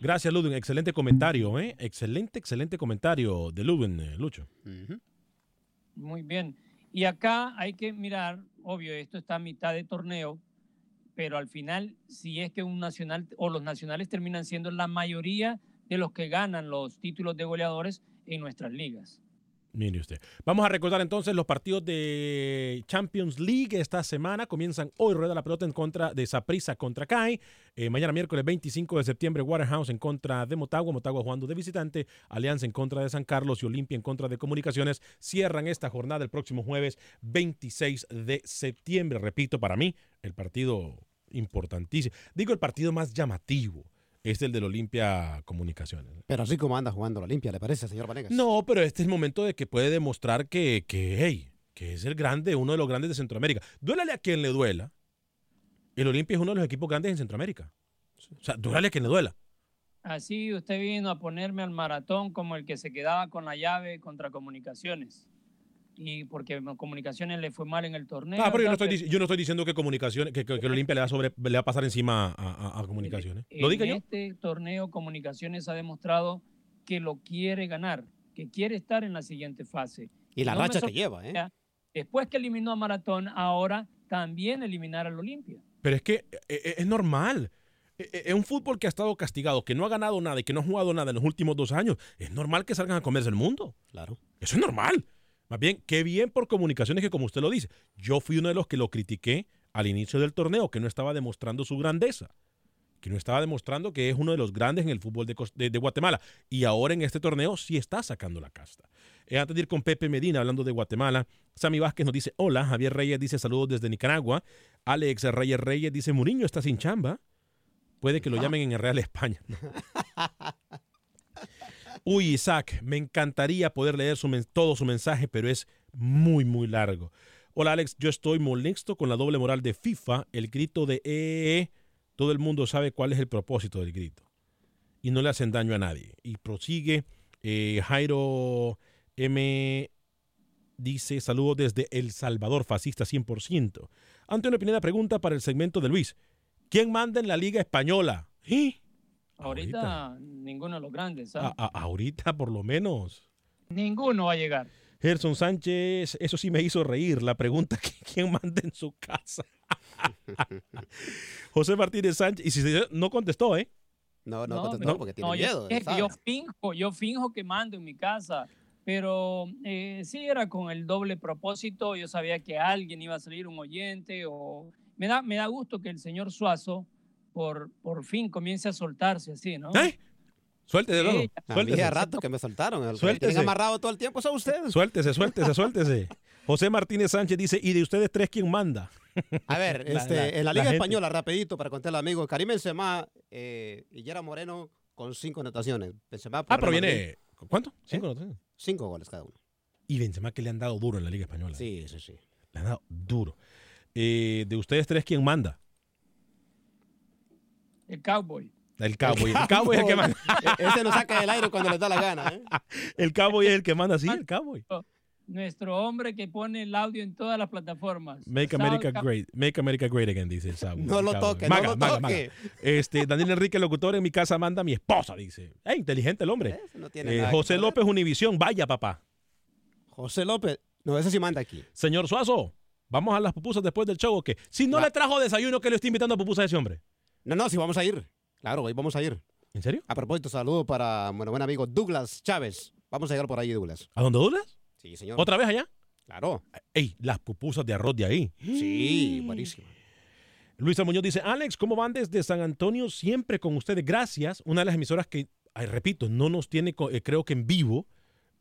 Gracias, Ludwig. Excelente comentario, ¿eh? Excelente, excelente comentario de Ludwig, eh, Lucho. Muy bien. Y acá hay que mirar, obvio, esto está a mitad de torneo, pero al final, si es que un nacional o los nacionales terminan siendo la mayoría de los que ganan los títulos de goleadores en nuestras ligas. Mire usted. Vamos a recordar entonces los partidos de Champions League esta semana. Comienzan hoy, rueda la pelota en contra de Saprissa contra CAI. Eh, mañana miércoles 25 de septiembre, Waterhouse en contra de Motagua. Motagua jugando de visitante. Alianza en contra de San Carlos y Olimpia en contra de Comunicaciones. Cierran esta jornada el próximo jueves 26 de septiembre. Repito, para mí, el partido importantísimo. Digo, el partido más llamativo es el del Olimpia Comunicaciones. Pero así como anda jugando el Olimpia, ¿le parece, señor Vanegas? No, pero este es el momento de que puede demostrar que, que, hey, que es el grande, uno de los grandes de Centroamérica. Duélale a quien le duela. El Olimpia es uno de los equipos grandes en Centroamérica. O sea, duélale a quien le duela. Así usted vino a ponerme al maratón como el que se quedaba con la llave contra comunicaciones y porque Comunicaciones le fue mal en el torneo. Ah, pero yo no estoy, yo no estoy diciendo que Comunicaciones, que, que, el Olimpia le va, sobre, le va a pasar encima a, Comunicaciones. ¿Lo en este torneo Comunicaciones ha demostrado que lo quiere ganar, que quiere estar en la siguiente fase. Y la racha que lleva, ¿eh? Después que eliminó a Maratón, ahora también eliminar al Olimpia. Pero es que eh, eh, es normal. Eh, es un fútbol que ha estado castigado, que no ha ganado nada y que no ha jugado nada en los últimos dos años. Es normal que salgan a comerse el mundo. Claro. Eso es normal. Más bien, qué bien por comunicaciones que como usted lo dice, yo fui uno de los que lo critiqué al inicio del torneo, que no estaba demostrando su grandeza, que no estaba demostrando que es uno de los grandes en el fútbol de, Guatemala. Y ahora en este torneo sí está sacando la casta. Eh, antes de ir con Pepe Medina hablando de Guatemala, Sammy Vázquez nos dice, hola, Javier Reyes dice saludos desde Nicaragua, Alex Reyes Reyes dice, Muriño está sin chamba, puede que lo llamen en el Real España. Uy, Isaac, me encantaría poder leer todo su mensaje, pero es muy, muy largo. Hola Alex, yo estoy molesto con la doble moral de FIFA, el grito de EE. Todo el mundo sabe cuál es el propósito del grito. Y no le hacen daño a nadie. Y prosigue eh, Jairo M. Dice, saludos desde El Salvador, fascista 100%. Antonio Pineda pregunta para el segmento de Luis. ¿Quién manda en la Liga Española? ¿Y? Ahorita, ninguno de los grandes. ahorita, por lo menos. Ninguno va a llegar. Gerson Sánchez, eso sí me hizo reír. La pregunta: ¿quién manda en su casa? José Martínez Sánchez, y si no contestó, ¿eh? No, no, contestó porque tiene miedo. yo, finjo, yo finjo que mando en mi casa, pero eh, sí era con el doble propósito. Yo sabía que alguien iba a salir, un oyente, o me da, me da gusto que el señor Suazo por, por fin comience a soltarse así, ¿no? ¿Eh? Suéltese, sí, Suéltese. rato que me soltaron. Suéltese. amarrado todo el tiempo son ustedes. Suéltese, suéltese, suéltese. José Martínez Sánchez dice, ¿y de ustedes tres quién manda? A ver, este, en la Liga Española, rapidito, para contarle al amigo, Karim Benzema eh, y Yera Moreno con cinco anotaciones. Benzema ah, pero viene... ¿Cuánto? Cinco ¿Eh? anotaciones. Cinco goles cada uno. Y Benzema que le han dado duro en la Liga Española. Sí, sí, sí. Le han dado duro. Eh, de ustedes tres, ¿quién manda? El cowboy. El cowboy. El cowboy es el que manda. Ese lo saca del aire cuando le da la gana. ¿eh? El cowboy es el que manda, sí, el cowboy. Nuestro hombre que pone el audio en todas las plataformas. Make America Great. Make America Great again, dice el Cowboy. No lo toque, no lo toque. Este, Daniel Enrique, locutor, en mi casa manda mi esposa, dice. Eh, inteligente el hombre. Eh, José López Univisión, vaya papá. José López, no, ese sí manda aquí. Señor Suazo, ¿vamos a las pupusas después del show o qué? Si no le trajo desayuno, ¿qué le estoy invitando a pupusas a ese hombre? No, no, sí vamos a ir. Claro, hoy vamos a ir. ¿En serio? A propósito, saludo para bueno, buen amigo Douglas Chávez. Vamos a llegar por ahí, Douglas. ¿A dónde, Douglas? Sí, señor. ¿Otra vez allá? Claro. Ey, las pupusas de arroz de ahí. Sí, buenísimo. Luisa Muñoz dice, Alex, ¿cómo van desde San Antonio? Siempre con ustedes. Gracias. Una de las emisoras que, repito, no nos tiene, eh, creo que en vivo,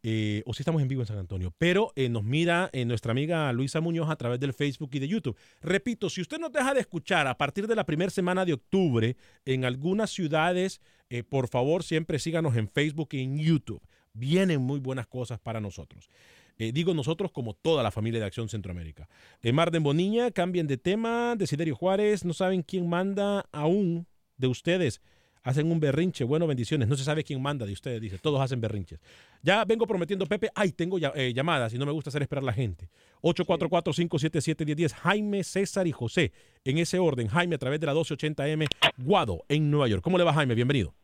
eh, o si estamos en vivo en San Antonio, pero eh, nos mira eh, nuestra amiga Luisa Muñoz a través del Facebook y de YouTube. Repito, si usted nos deja de escuchar a partir de la primera semana de octubre en algunas ciudades, por favor siempre síganos en Facebook y en YouTube. Vienen muy buenas cosas para nosotros. digo nosotros como toda la familia de Acción Centroamérica. Marden Boniña, cambien de tema. Desiderio Juárez, no saben quién manda aún de ustedes. Hacen un berrinche. Bueno, bendiciones. No se sabe quién manda de ustedes, dice. Todos hacen berrinches. Ya vengo prometiendo, Pepe. Ay, tengo ya, eh, llamadas y no me gusta hacer esperar a la gente. 844-577-1010. Jaime, César y José. En ese orden. Jaime a través de la 1280M Guado en Nueva York. ¿Cómo le va, Jaime? Bienvenido.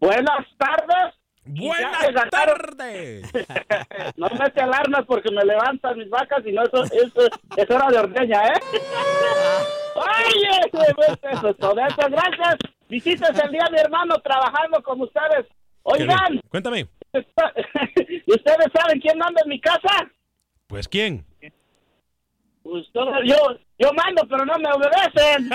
Buenas tardes. Buenas tardes. no me te alarmas porque me levantan mis vacas y no eso, eso es hora de ordeña, ¿eh? Oye, eso es todo eso. Gracias. Visitas el día mi hermano trabajando con ustedes. Oigan. Cuéntame. ¿Ustedes saben quién manda en mi casa? Pues quién. Pues yo, yo mando, pero no me obedecen.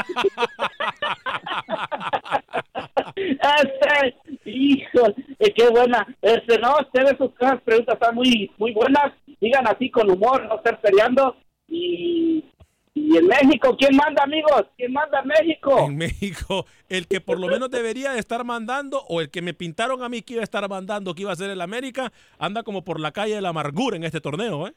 este, hijo, eh, qué buena. Este, no, ustedes sus preguntas están muy, muy buenas. Digan así con humor, no estar peleando. Y, y en México, ¿quién manda, amigos? ¿Quién manda México? En México, el que por lo menos debería estar mandando, o el que me pintaron a mí que iba a estar mandando, que iba a ser el América, anda como por la calle de la amargura en este torneo, ¿eh?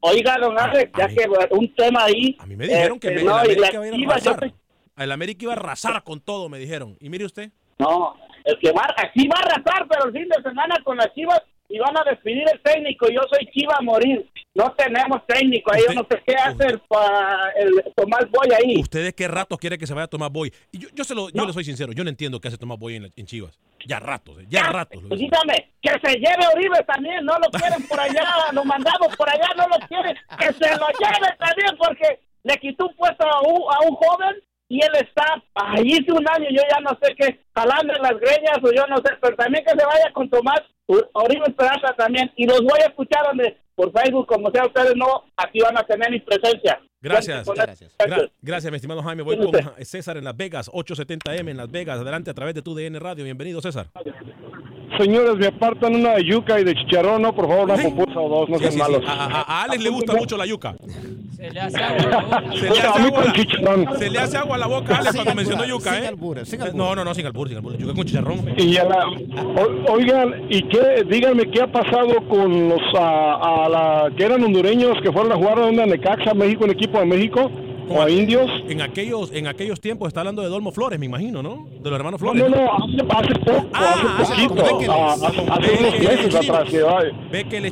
Oiga, don Alex, ya que un tema ahí. A mí me dijeron que este, el no, América y la iba a ir a arrasar. te- El América iba a arrasar con todo, me dijeron. Y mire usted. No, el que va, sí va a arrasar, pero el fin de semana con las Chivas y van a despedir el técnico. Yo soy Chiva a morir. No tenemos técnico ahí. Yo no sé qué hace el, pa- el Tomás Boy ahí. ¿Ustedes qué ratos quiere que se vaya Tomás Boy? Y yo, yo, se lo, yo le soy sincero, yo no entiendo qué hace Tomás Boy en, en Chivas. Ya ratos, eh, ya ratos. lo Pues dígame, que se lleve Oribe también, no lo quieren por allá, lo mandamos por allá, no lo quieren, que se lo lleve también porque le quitó un puesto a un, a un joven y él está, ahí hice un año, yo ya no sé qué, jalando en las greñas o yo no sé, pero también que se vaya con Tomás Oribe Esperanza también y los voy a escuchar donde por Facebook, como sea ustedes no, aquí van a tener mi presencia. Gracias. Con- Gra- gracias, mi estimado Jaime. Voy con César en Las Vegas, 870M en Las Vegas. Adelante a través de tu DN Radio. Bienvenido, César. Señores, me apartan una de yuca y de chicharrón, no, por favor, una pupusa o dos, no sean sí, sí. malos. A, a- a Alex le gusta mucho la yuca. Se le hace agua a la boca. Se le hace agua, con la- chicharrón. se le hace agua a la boca, Alex, Sin cuando mencionó yuca, sin ¿eh? Eh. No, no, no, sin albur, sin albur. Yuca con chicharrón. Y a la- o- oigan, ¿y qué? Díganme qué ha pasado con los a, a la que eran hondureños que fueron a jugar a una Necaxa, México, un equipo de México, o a indios. En aquellos, en aquellos tiempos está hablando de Dolmo Flores, me imagino, ¿no? De los hermanos No, Flores. no, no, hace, hace poco, Ah, hace poquito, ah, hace, unos meses atrás.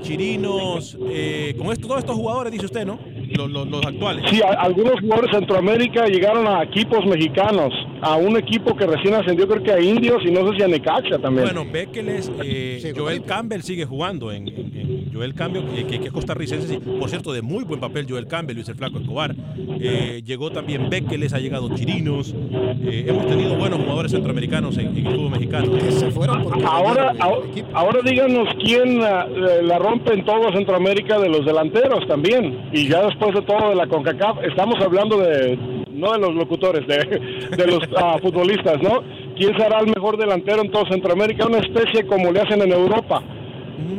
Chirinos, eh, con esto, todos estos jugadores, dice usted, ¿no? Los, los, los actuales. Sí, a- algunos jugadores de Centroamérica llegaron a equipos mexicanos, a un equipo que recién ascendió, creo que a Indios y no sé si a Necaxa también. Bueno, Bekeles, eh, Joel Campbell sigue jugando en, en- en Joel Campbell, que, que- que es costarricense, sí. por cierto, de muy buen papel Joel Campbell, Luis el Flaco Escobar. Eh, llegó también Bekeles, ha llegado Chirinos. eh, hemos tenido buenos jugadores centroamericanos en, en el fútbol mexicano. se fueron porque Ahora, ahora, ahora díganos quién ah, eh, la rompe en todo Centroamérica de los delanteros también. Y ya después de todo de la CONCACAF, estamos hablando de, no de los locutores, de, de los ah, futbolistas, ¿no? ¿Quién será el mejor delantero en todo Centroamérica? Una especie como le hacen en Europa.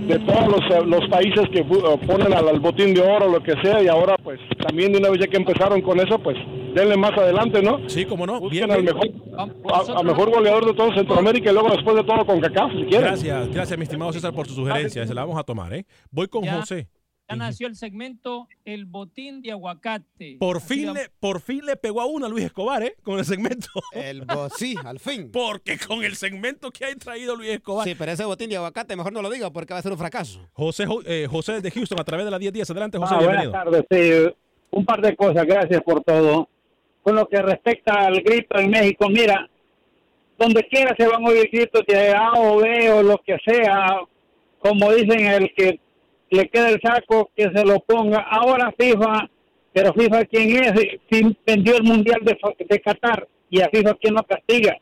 De todos los, eh, los países que eh, ponen al, al botín de oro, lo que sea, y ahora pues también de una vez ya que empezaron con eso, pues denle más adelante, ¿no? Sí, como no. Busquen al mejor, a, a mejor goleador de todo Centroamérica y luego después de todo con CACAF, si quieren. Gracias, gracias, mi estimado César, por su sugerencia. Se la vamos a tomar, ¿eh? Voy con Ya. José. Ya nació el segmento El Botín de Aguacate. Por fin, le, por fin le pegó a una Luis Escobar, ¿eh? Con el segmento. El sí, al fin. Porque con el segmento que ha traído Luis Escobar. Sí, pero ese botín de aguacate mejor no lo diga porque va a ser un fracaso. José, Jo- eh, José de Houston a través de la 1010. Adelante, José, Ah, buenas tardes, sí. Un par de cosas, gracias por todo. Con lo que respecta al grito en México, mira, donde quiera se van a oír gritos de A o B o lo que sea, como dicen, el que le queda el saco, que se lo ponga. Ahora FIFA, pero FIFA, ¿quién es? Si vendió el Mundial de, de Qatar y a FIFA, ¿quién lo castiga?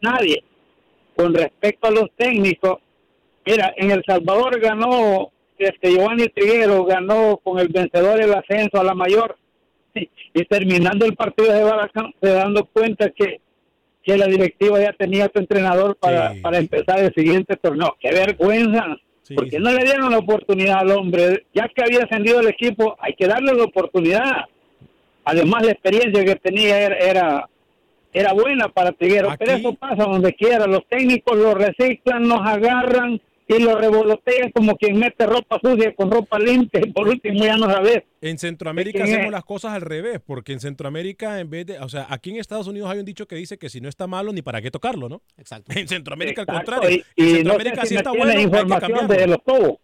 Nadie. Con respecto a los técnicos, mira, en El Salvador ganó este Giovanni Triguero ganó con el vencedor el ascenso a la mayor y terminando el partido se va se dando cuenta que, que la directiva ya tenía su entrenador para, para empezar el siguiente torneo. ¡Qué vergüenza! Porque no le dieron la oportunidad al hombre. Ya que había ascendido el equipo, hay que darle la oportunidad. Además, la experiencia que tenía era, era, era buena para Triguero. Pero eso pasa donde quiera. Los técnicos lo reciclan, nos agarran y lo revolotean como quien mete ropa sucia con ropa limpia y por último ya no sabes. En Centroamérica hacemos las cosas al revés, porque en Centroamérica en vez de, o sea, aquí en Estados Unidos hay un dicho que dice que si no está malo ni para qué tocarlo, ¿no? Exacto. En Centroamérica Exacto, al contrario. y- en y Centroamérica no sé si sí está bueno, hay que información de los cobos.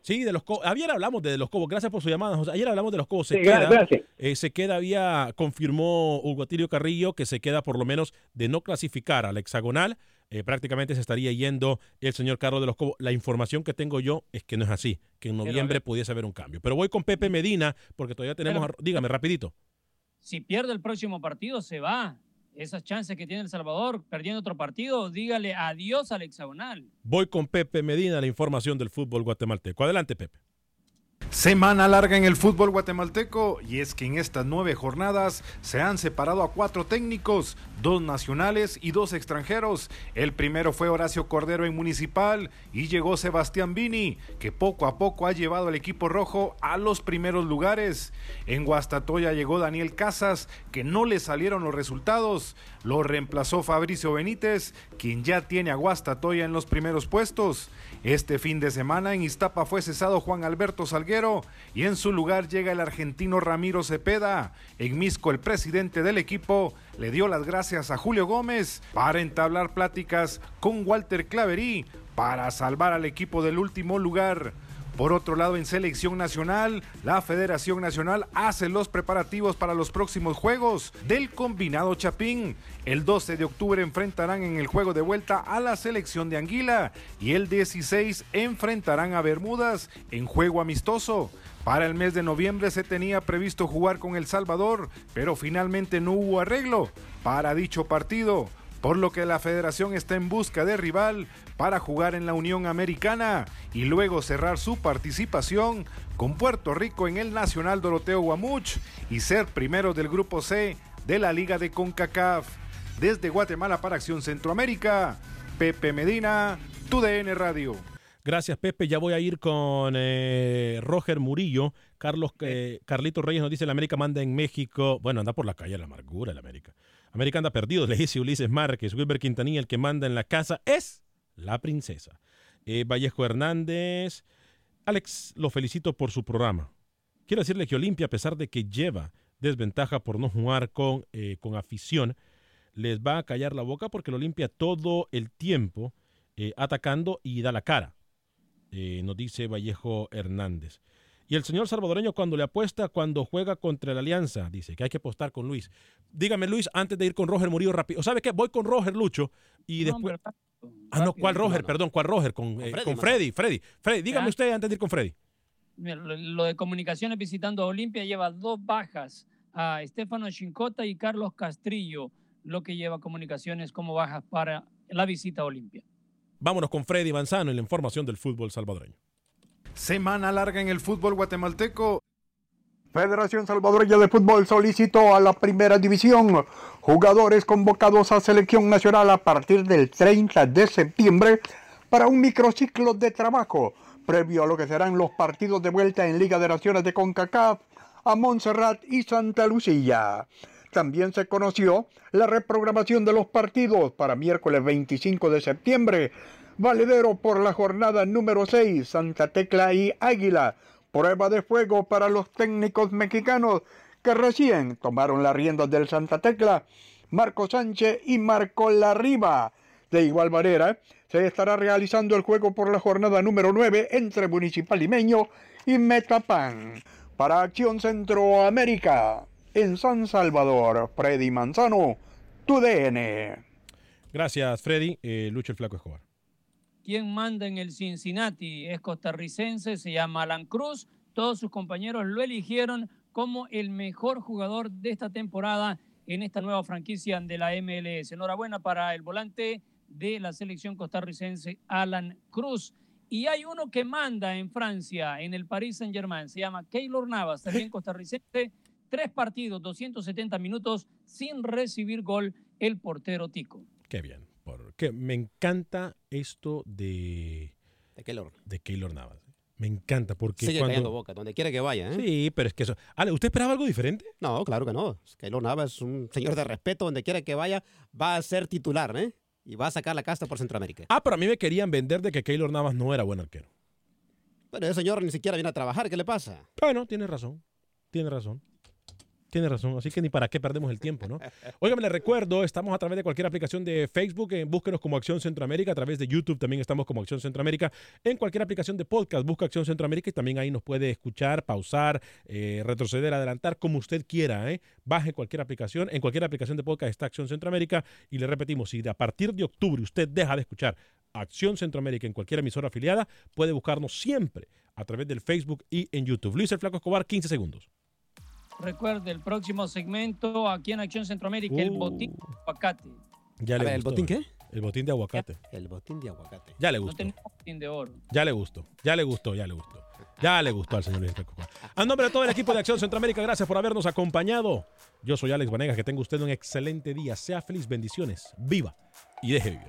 Sí, de los cobos. Ayer hablamos de los cobos. Gracias por su llamada, José. Ayer hablamos de los cobos. Se Sí, queda, eh, se queda, había, confirmó Hugo Atilio Carrillo que se queda por lo menos de no clasificar al hexagonal. Eh, prácticamente se estaría yendo el señor Carlos de los Cobos. La información que tengo yo es que no es así, que en noviembre pudiese haber un cambio. Pero voy con Pepe Medina, porque todavía tenemos... Pero- a- dígame, rapidito. Si pierde el próximo partido, se va. Esas chances que tiene El Salvador perdiendo otro partido, dígale adiós al hexagonal. Voy con Pepe Medina, la información del fútbol guatemalteco. Adelante, Pepe. Semana larga en el fútbol guatemalteco y es que en estas nueve jornadas se han separado a cuatro técnicos, dos nacionales y dos extranjeros. El primero fue Horacio Cordero en Municipal y llegó Sebastián Vini, que poco a poco ha llevado al equipo rojo a los primeros lugares. En Guastatoya llegó Daniel Casas, que no le salieron los resultados. Lo reemplazó Fabricio Benítez, quien ya tiene a Guastatoya en los primeros puestos. Este fin de semana en Iztapa fue cesado Juan Alberto Salguero y en su lugar llega el argentino Ramiro Cepeda. En Misco, el presidente del equipo le dio las gracias a Julio Gómez para entablar pláticas con Walter Claverí para salvar al equipo del último lugar. Por otro lado, en selección nacional, la Federación Nacional hace los preparativos para los próximos juegos del combinado Chapín. El 12 de octubre enfrentarán en el juego de vuelta a la selección de Anguila y el 16 enfrentarán a Bermudas en juego amistoso. Para el mes de noviembre se tenía previsto jugar con El Salvador, pero finalmente no hubo arreglo para dicho partido por lo que la federación está en busca de rival para jugar en la Unión Americana y luego cerrar su participación con Puerto Rico en el Nacional Doroteo Guamuch y ser primero del Grupo C de la Liga de CONCACAF. Desde Guatemala para Acción Centroamérica, Pepe Medina, TUDN Radio. Gracias, Pepe. Ya voy a ir con eh, Roger Murillo. Carlos eh, Carlito Reyes nos dice: la América manda en México. Bueno, anda por la calle la amargura, la América. América anda perdido, le dice Ulises Márquez. Wilber Quintanilla, el que manda en la casa es la princesa. Eh, Vallejo Hernández. Alex, lo felicito por su programa. Quiero decirle que Olimpia, a pesar de que lleva desventaja por no jugar con, eh, con afición, les va a callar la boca porque el Olimpia todo el tiempo eh, atacando y da la cara nos dice Vallejo Hernández. Y el señor salvadoreño cuando le apuesta, cuando juega contra la Alianza, dice que hay que apostar con Luis. Dígame, Luis, antes de ir con Roger Murillo rápido. ¿Sabe qué? Voy con Roger Lucho y No, después... ah, no. ¿cuál Roger? No, no. Perdón, ¿cuál Roger? Con, eh, Freddy, con más Freddy, Freddy. Freddy, dígame Ah. usted antes de ir con Freddy. Mira, Lo, lo de comunicaciones visitando a Olimpia lleva dos bajas a Estefano Chincota y Carlos Castrillo, lo que lleva comunicaciones como bajas para la visita a Olimpia. Vámonos con Freddy Manzano en la información del fútbol salvadoreño. Semana larga en el fútbol guatemalteco. Federación Salvadoreña de Fútbol solicitó a la primera división jugadores convocados a selección nacional a partir del 30 de septiembre para un microciclo de trabajo previo a lo que serán los partidos de vuelta en Liga de Naciones de CONCACAF a Montserrat y Santa Lucía. También se conoció la reprogramación de los partidos para miércoles 25 de septiembre, valedero por la jornada número 6, Santa Tecla y Águila, prueba de fuego para los técnicos mexicanos que recién tomaron las riendas del Santa Tecla, Marco Sánchez y Marco Larriba. De igual manera, se estará realizando el juego por la jornada número 9 entre Municipal Limeño y Metapan. Para Acción Centroamérica, en San Salvador, Freddy Manzano, tu DN. Gracias, Freddy. Eh, Lucho el Flaco Escobar. Quien manda en el Cincinnati es costarricense, se llama Alan Cruz. Todos sus compañeros lo eligieron como el mejor jugador de esta temporada en esta nueva franquicia de la MLS. Enhorabuena para el volante de la selección costarricense, Alan Cruz. Y hay uno que manda en Francia, en el Paris Saint-Germain, se llama Keylor Navas, también costarricense. Tres partidos, 270 minutos sin recibir gol el portero Tico. Qué bien. Porque me encanta esto de, De Keylor. de Keylor Navas. Me encanta porque Sigue cuando... boca, donde quiera que vaya. ¿eh? Sí, pero es que eso... Ale, ¿usted esperaba algo diferente? No, claro que no. Keylor Navas es un señor de respeto, donde quiera que vaya, va a ser titular, ¿eh? y va a sacar la casta por Centroamérica. Ah, pero a mí me querían vender de que Keylor Navas no era buen arquero. Pero ese señor ni siquiera viene a trabajar, ¿qué le pasa? Bueno, tiene razón, tiene razón. Tiene razón, así que ni para qué perdemos el tiempo, ¿no? Óigame, les recuerdo, estamos a través de cualquier aplicación de Facebook, eh, búsquenos como Acción Centroamérica, a través de YouTube también estamos como Acción Centroamérica, en cualquier aplicación de podcast, busca Acción Centroamérica y también ahí nos puede escuchar, pausar, eh, retroceder, adelantar, como usted quiera, ¿eh? Baje cualquier aplicación, en cualquier aplicación de podcast está Acción Centroamérica y le repetimos, si a partir de octubre usted deja de escuchar Acción Centroamérica en cualquier emisora afiliada, puede buscarnos siempre a través del Facebook y en YouTube. Luis el Flaco Escobar, 15 segundos. Recuerde, el próximo segmento aquí en Acción Centroamérica, el Uh. botín de aguacate. Ya A le ver, ¿el botín ¿eh? El botín de aguacate. El botín de aguacate. Ya le No gustó. tenemos botín de oro. Ya le gustó, ya le gustó, ya le gustó. Ya le gustó al señor Luis. A nombre de todo el equipo de Acción Centroamérica, gracias por habernos acompañado. Yo soy Alex Vanegas, que tenga usted un excelente día. Sea feliz, bendiciones, viva y deje vivir.